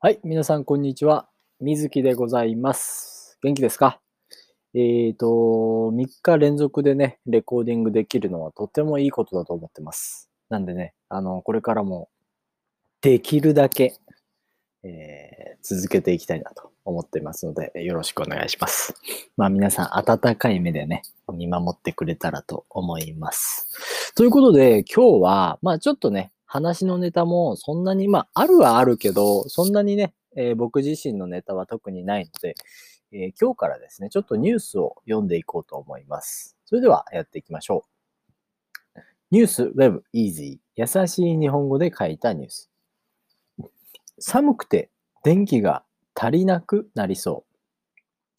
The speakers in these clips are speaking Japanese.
はい、皆さん、こんにちは。水木でございます。元気ですか？えっ、と、3日連続でね、レコーディングできるのはとてもいいことだと思ってます。なんでね、あの、これからもできるだけ、えー続けていきたいなと思ってますので、よろしくお願いします。まあ皆さん、温かい目でね、見守ってくれたらと思います。ということで、今日は、まあちょっとね、話のネタもそんなに、まああるはあるけど、そんなにね、えー僕自身のネタは特にないので、えー今日からですね、ちょっとニュースを読んでいこうと思います。それではやっていきましょう。ニュース Web Easy 優しい日本語で書いたニュース。寒くて電気が足りなくなりそう。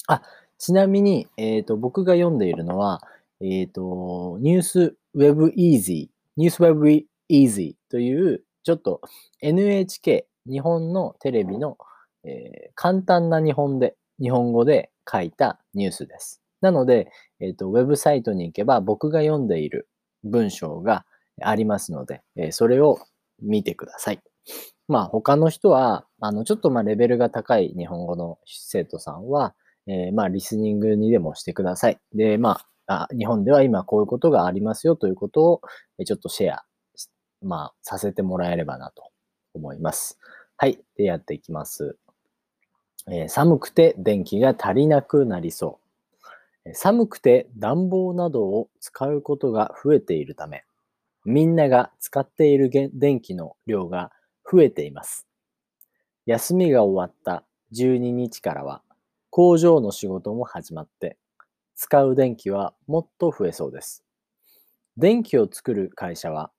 あ、ちなみに、えっ、と、僕が読んでいるのは、えっ、と、ニュース Web Easy、ニュース Web Easy という、ちょっと NHK、日本のテレビの、えー簡単な日本で、日本語で書いたニュースです。なので、えっ、と、ウェブサイトに行けば僕が読んでいる文章がありますので、えーそれを見てください。まあ他の人は、あの、ちょっとまあレベルが高い日本語の生徒さんは、えーまあリスニングにでもしてください。で、まあ、あ日本では今こういうことがありますよということを、ちょっとシェア、まあ、させてもらえればなと思います。はい。で、やっていきます。えー寒くて電気が足りなくなりそう。寒くて暖房などを使うことが増えているため、みんなが使っている電気の量が増えています。休みが終わった12日からは工場の仕事も始まって、使う電気はもっと増えそうです。電気を作る会社は、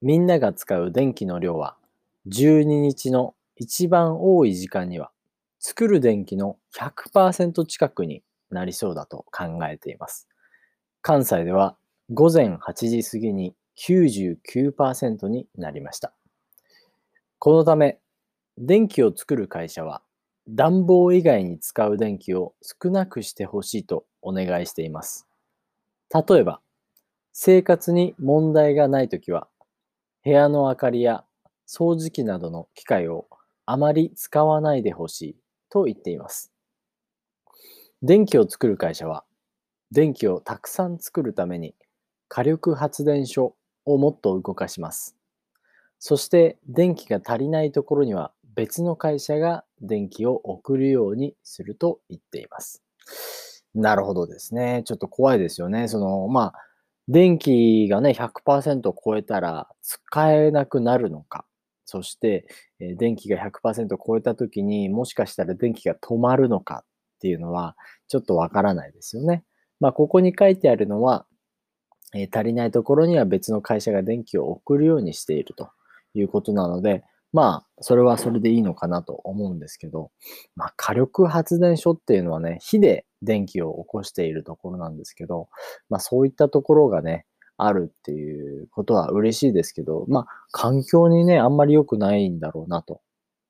みんなが使う電気の量は12日の一番多い時間には作る電気の100%近くになりそうだと考えています。関西では午前8時過ぎに99%になりました。このため、電気を作る会社は暖房以外に使う電気を少なくしてほしいとお願いしています。例えば、生活に問題がないときは、部屋の明かりや掃除機などの機械をあまり使わないでほしいと言っています。電気を作る会社は、電気をたくさん作るために火力発電所をもっと動かします。そして電気が足りないところには別の会社が電気を送るようにすると言っています。なるほどですね。ちょっと怖いですよね。その、まあ、電気がね、100%超えたら使えなくなるのか。そして、え電気が100%超えたときにもしかしたら電気が止まるのかっていうのはちょっとわからないですよね。まあ、ここに書いてあるのは、え足りないところには別の会社が電気を送るようにしているということなので、まあ、それはそれでいいのかなと思うんですけど、まあ、火力発電所っていうのはね、火で電気を起こしているところなんですけど、まあ、そういったところがね、あるっていうことは嬉しいですけど、まあ、環境にね、あんまり良くないんだろうなと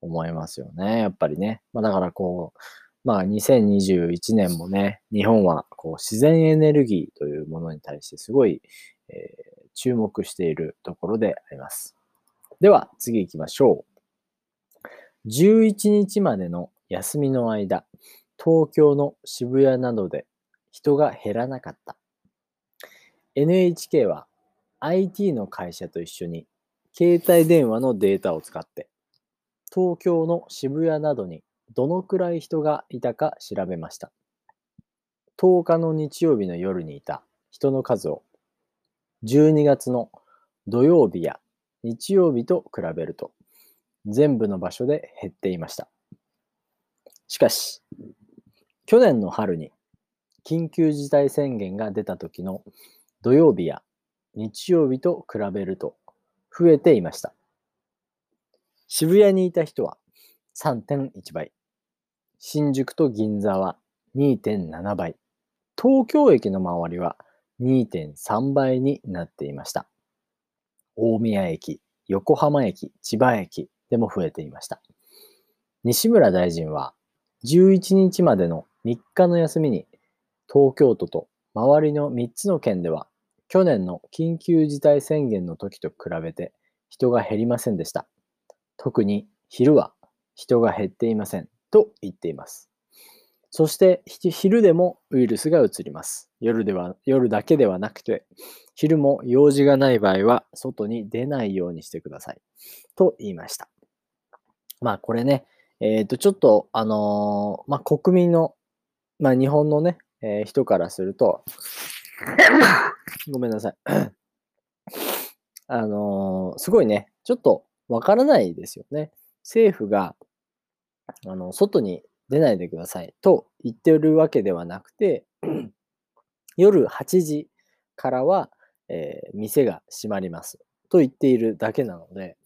思いますよね、やっぱりね。まあ、だからこう、まあ、2021年もね、日本はこう自然エネルギーというものに対してすごい、えー注目しているところであります。では、次行きましょう。11日までの休みの間、東京の渋谷などで人が減らなかった。NHK は IT の会社と一緒に携帯電話のデータを使って東京の渋谷などにどのくらい人がいたか調べました。10日の日曜日の夜にいた人の数を12月の土曜日や日曜日と比べると全部の場所で減っていました。しかし、去年の春に緊急事態宣言が出た時の土曜日や日曜日と比べると増えていました。渋谷にいた人は3.1倍、新宿と銀座は2.7倍、東京駅の周りは2.3倍になっていました。大宮駅、横浜駅、千葉駅でも増えていました。西村大臣は11日までの3日の休みに東京都と周りの3つの県では去年の緊急事態宣言の時と比べて人が減りませんでした。特に昼は人が減っていませんと言っています。そしてひ昼でもウイルスが移ります。夜では、夜だけではなくて、昼も用事がない場合は外に出ないようにしてください。と言いました。まあこれね、えっ、と、ちょっと、あのーまあ国民の、まあ日本のね、えー人からすると、ごめんなさい。あのーすごいね、ちょっとわからないですよね。政府が、あの、外に出ないでくださいと言ってるわけではなくて、夜8時からは、えー店が閉まりますと言っているだけなので、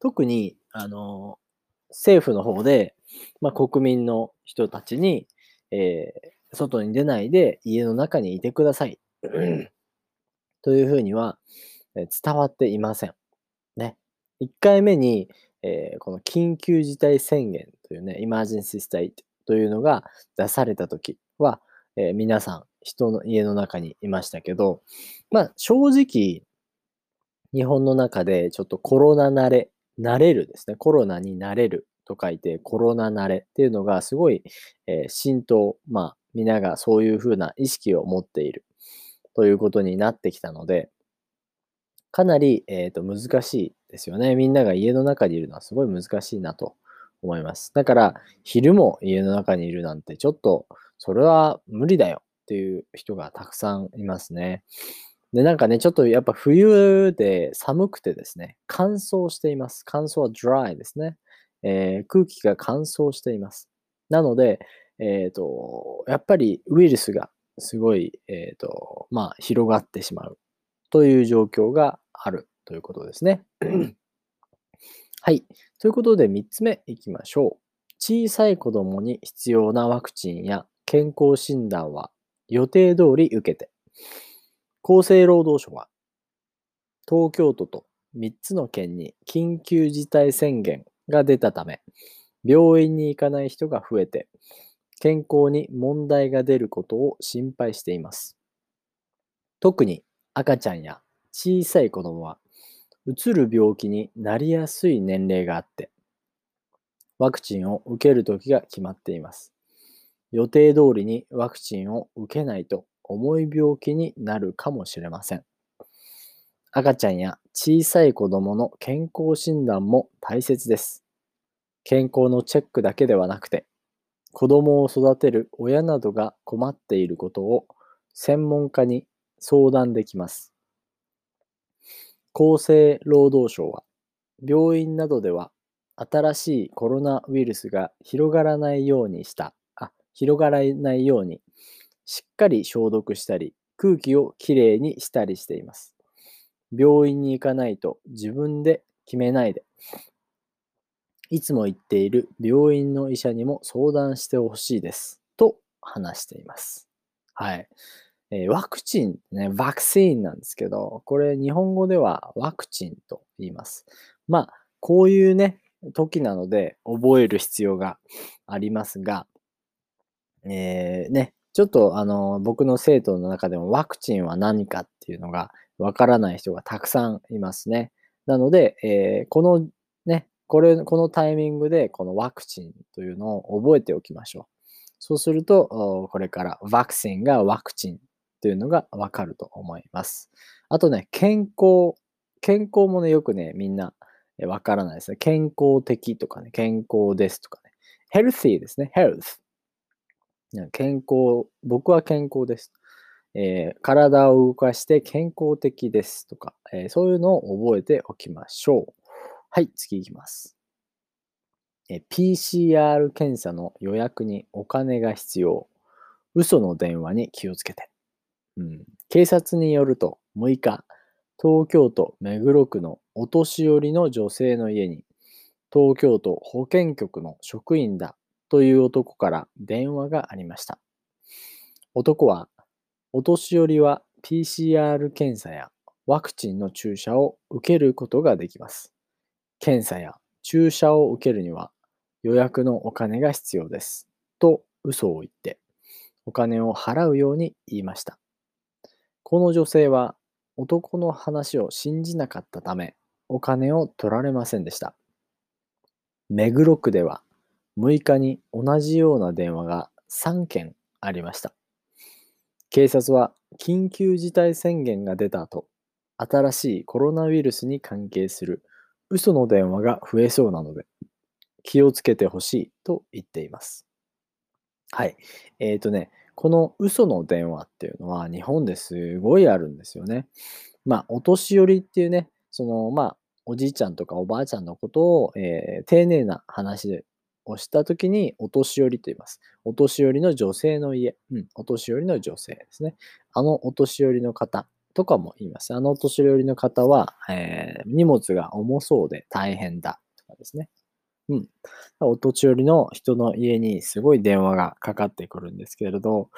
特に、あの政府の方で、まあ、国民の人たちに、えー外に出ないで家の中にいてください というふうには、え伝わっていません。ね。1回目に、えーこの緊急事態宣言というね、emergency state というのが出された時は、えー皆さん人の家の中にいましたけど、まあ正直、日本の中でちょっとコロナ慣れ、慣れるですね。コロナに慣れると書いてコロナ慣れっていうのがすごい、えー浸透、まあ皆がそういうふうな意識を持っているということになってきたので、かなり、えー、と難しいですよね。みんなが家の中にいるのはすごい難しいなと思います。だから昼も家の中にいるなんてちょっとそれは無理だよっていう人がたくさんいますね。で、なんかね、ちょっとやっぱ冬で寒くてですね、乾燥しています。乾燥は dry ですね。えー空気が乾燥しています。なので、えっ、と、やっぱりウイルスがすごい、えっ、と、まあ、広がってしまうという状況があるということですね。はい。ということで、3つ目いきましょう。小さい子供に必要なワクチンや健康診断は予定通り受けて。厚生労働省は東京都と3つの県に緊急事態宣言が出たため、病院に行かない人が増えて、健康に問題が出ることを心配しています。特に赤ちゃんや小さい子供は、うつる病気になりやすい年齢があって、ワクチンを受ける時が決まっています。予定通りにワクチンを受けないと重い病気になるかもしれません。赤ちゃんや小さい子供の健康診断も大切です。健康のチェックだけではなくて、子供を育てる親などが困っていることを専門家に相談できます。厚生労働省は、病院などでは新しいコロナウイルスが広がらないようにした、あ、広がらないように、しっかり消毒したり、空気をきれいにしたりしています。病院に行かないと自分で決めないで、いつも言っている病院の医者にも相談してほしいです。と話しています。はい。えワクチンね、ワクチンなんですけど、これ日本語ではワクチンと言います。まあ、こういうね、時なので覚える必要がありますが、えーね、ちょっとあの、僕の生徒の中でもワクチンは何かっていうのがわからない人がたくさんいますね。なので、えーこのね、これ、このタイミングでこのワクチンというのを覚えておきましょう。そうすると、これからワクチンがワクチンというのがわかると思います。あとね、健康。健康もね、よくね、みんなえわからないですね。健康的とかね、健康ですとかね。healthy ですね。health。ね健康、僕は健康です。えー体を動かして健康的ですとか、えーそういうのを覚えておきましょう。はい、次いきます。えー PCR 検査の予約にお金が必要。嘘の電話に気をつけて。うん、警察によると6日、東京都目黒区のお年寄りの女性の家に、東京都保健局の職員だという男から電話がありました。男は、お年寄りは PCR 検査やワクチンの注射を受けることができます。検査や注射を受けるには予約のお金が必要です。と嘘を言って、お金を払うように言いました。この女性は男の話を信じなかったため、お金を取られませんでした。目黒区では6日に同じような電話が3件ありました。警察は緊急事態宣言が出た後、新しいコロナウイルスに関係する嘘の電話が増えそうなので、気をつけてほしいと言っています。はい。えっ、ー、とね、この嘘の電話っていうのは日本ですごいあるんですよね。まあ、お年寄りっていうね、その、まあ、おじいちゃんとかおばあちゃんのことを、えー、丁寧な話をしたときに、お年寄りと言います。お年寄りの女性の家。うん、お年寄りの女性ですね。あのお年寄りの方とかも言います。あのお年寄りの方は、えー、荷物が重そうで大変だとかですね。うん。お年寄りの人の家にすごい電話がかかってくるんですけれど、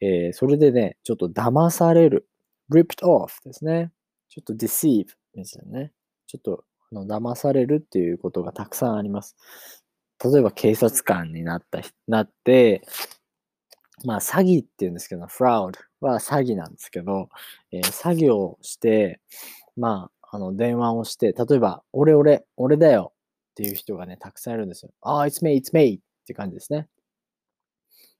えー、それでね、ちょっと騙される。ripped off ですね。ちょっと deceive ですよね。ちょっとあの騙されるっていうことがたくさんあります。例えば警察官になった、なって、まあ詐欺って言うんですけど、フラウドは詐欺なんですけど、えー、詐欺をして、まあ、あの電話をして、例えば、俺俺、俺だよっていう人がね、たくさんいるんですよ。ああ、it's me, it's me って感じですね。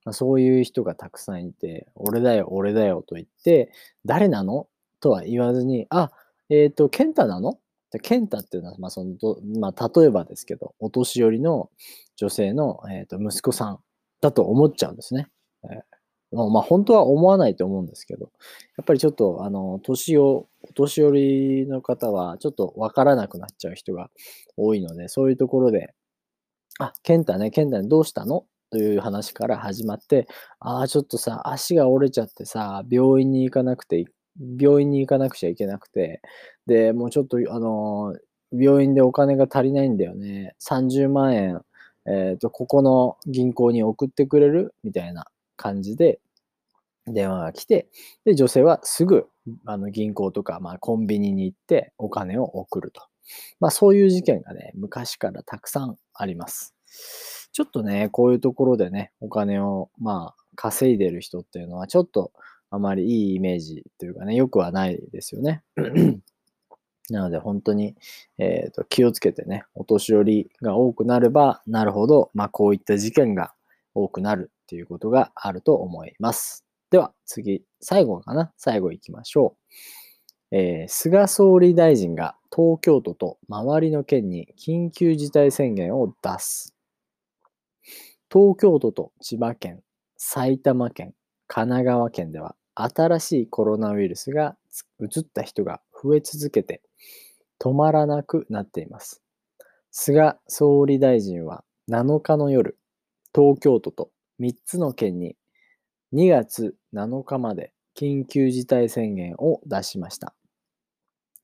まあ、そういう人がたくさんいて、俺だよ、俺だよと言って、誰なの？とは言わずに、あ、えっ、ー、と、ケンタなの？ケンタっていうのは、まあそのまあ、例えばですけど、お年寄りの女性の、えー、と息子さんだと思っちゃうんですね。えー、まあ本当は思わないと思うんですけど、やっぱりちょっと、あの、年を、お年寄りの方はちょっとわからなくなっちゃう人が多いので、そういうところで、あ、ケンタね、ケンタね、どうしたの？という話から始まって、ああ、ちょっとさ、足が折れちゃってさ、病院に行かなくて、病院に行かなくちゃいけなくて、で、もうちょっと、あの病院でお金が足りないんだよね。30万円、えっ、ー、と、ここの銀行に送ってくれる？みたいな。感じで、電話が来て、で、女性はすぐ、あの、銀行とか、まあ、コンビニに行ってお金を送ると。まあ、そういう事件がね、昔からたくさんあります。ちょっとね、こういうところでね、お金を、まあ、稼いでる人っていうのは、ちょっとあまりいいイメージというかね、良くはないですよね。なので本当に、えーと、気をつけてね、お年寄りが多くなればなるほど、まあこういった事件が多くなるっていうことがあると思います。では次、最後かな？最後行きましょう。えー、菅総理大臣が東京都と周りの県に緊急事態宣言を出す。東京都と千葉県、埼玉県、神奈川県では新しいコロナウイルスが移った人が増え続けて止まらなくなっています。菅総理大臣は7日の夜、東京都と3つの県に2月7日まで緊急事態宣言を出しました。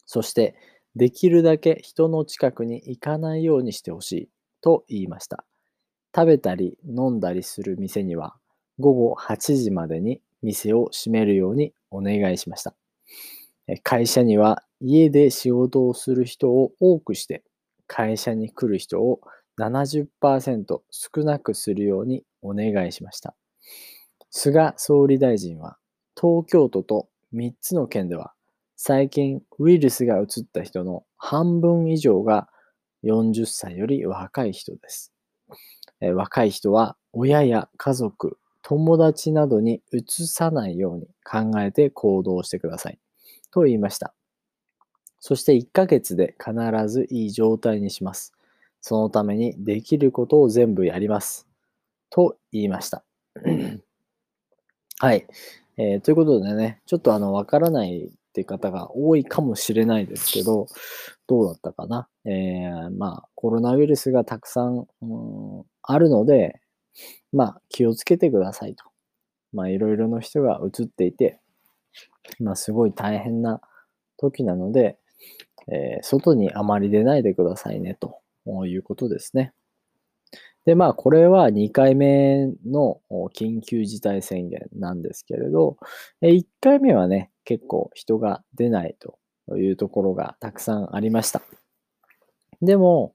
そして、できるだけ人の近くに行かないようにしてほしいと言いました。食べたり飲んだりする店には午後8時までに店を閉めるようにお願いしました。会社には家で仕事をする人を多くして会社に来る人を70%少なくするようにお願いしました。菅総理大臣は東京都と3つの県では最近ウイルスが移った人の半分以上が40歳より若い人です。若い人は親や家族、友達などに移さないように考えて行動してください。と言いました。そして1ヶ月で必ずいい状態にします。そのためにできることを全部やります。と言いました。はい、えー。ということでね、ちょっとあの、わからないって方が多いかもしれないですけど、どうだったかな。えー、まあ、コロナウイルスがたくさん、うん、あるので、まあ、気をつけてくださいと。まあ、いろいろな人が映っていて、まあ、すごい大変な時なので、えー、外にあまり出ないでくださいね、ということですね。で、まあ、これは2回目の緊急事態宣言なんですけれど、1回目はね、結構人が出ないというところがたくさんありました。でも、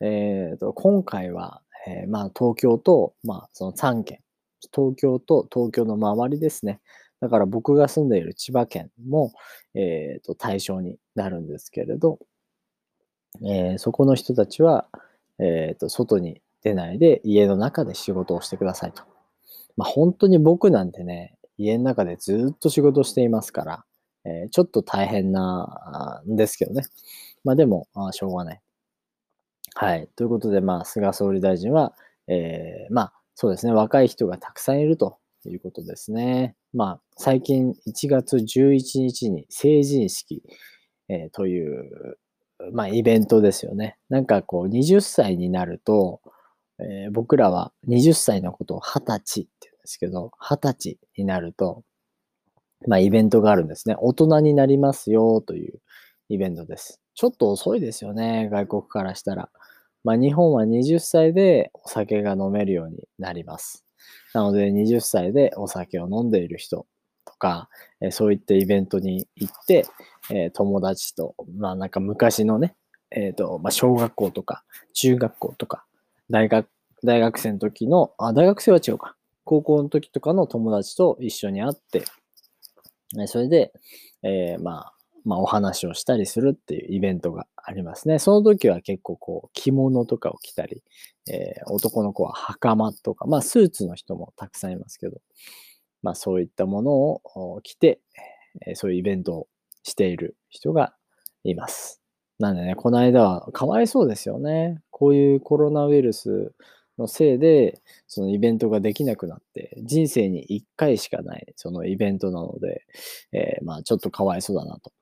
えーと、今回は、えー、まあ、東京と、まあ、その3県、東京と東京の周りですね。だから僕が住んでいる千葉県も、えーと、対象になるんですけれど、えー、そこの人たちは、えーと、外に出ないで家の中で仕事をしてくださいと。まあ本当に僕なんてね、家の中でずっと仕事していますから、えー、ちょっと大変なんですけどね。まあでも、あしょうがない。はい。ということで、まあ、菅総理大臣は、えー、まあ、そうですね、若い人がたくさんいるということですね。まあ、最近1月11日に成人式、えー、という、まあ、イベントですよね。なんかこう、20歳になると、えー、僕らは20歳のことを20歳って言うんですけど、20歳になると、まあ、イベントがあるんですね。大人になりますよというイベントです。ちょっと遅いですよね、外国からしたら。まあ、日本は20歳でお酒が飲めるようになります。なので、20歳でお酒を飲んでいる人とか、えそういったイベントに行って、え友達と、まあなんか昔のね、えっ、ー、と、まあ小学校とか、中学校とか、大学、大学生の時の、あ、大学生は違うか。高校の時とかの友達と一緒に会って、それで、えー、まあ、まあ、お話をしたりするっていうイベントがありますね。その時は結構こう、着物とかを着たり、えー、男の子は袴とか、まあ、スーツの人もたくさんいますけど、まあ、そういったものを着て、え、そういうイベントをしている人がいます。なんでね、この間はかわいそうですよね。こういうコロナウイルスのせいで、そのイベントができなくなって、人生に1回しかないそのイベントなので、えー、まあちょっとかわいそうだなと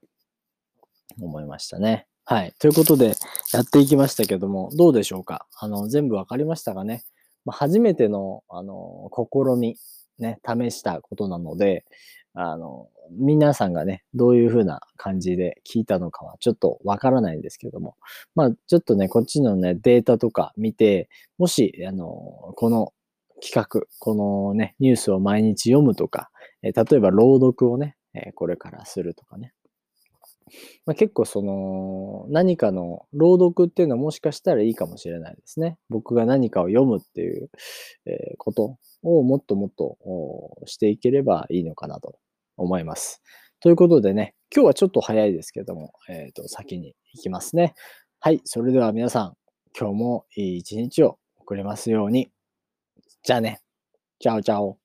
思いましたね。はい。ということで、やっていきましたけども、どうでしょうか？あの、全部わかりましたかね、まあ、初めての、あの、試み、ね、試したことなので、あの、皆さんがね、どういう風な感じで聞いたのかはちょっとわからないんですけども、まあ、ちょっとね、こっちのね、データとか見て、もし、あの、この企画、このね、ニュースを毎日読むとか、え例えば朗読をね、えこれからするとかね、まあ、結構その何かの朗読っていうのはもしかしたらいいかもしれないですね。僕が何かを読むっていう、えことをもっともっとしていければいいのかなと。思います。ということでね、今日はちょっと早いですけども、えっ、ー、と、先に行きますね。はい、それでは皆さん、今日もいい一日を送れますように。じゃあね。チャオチャオ。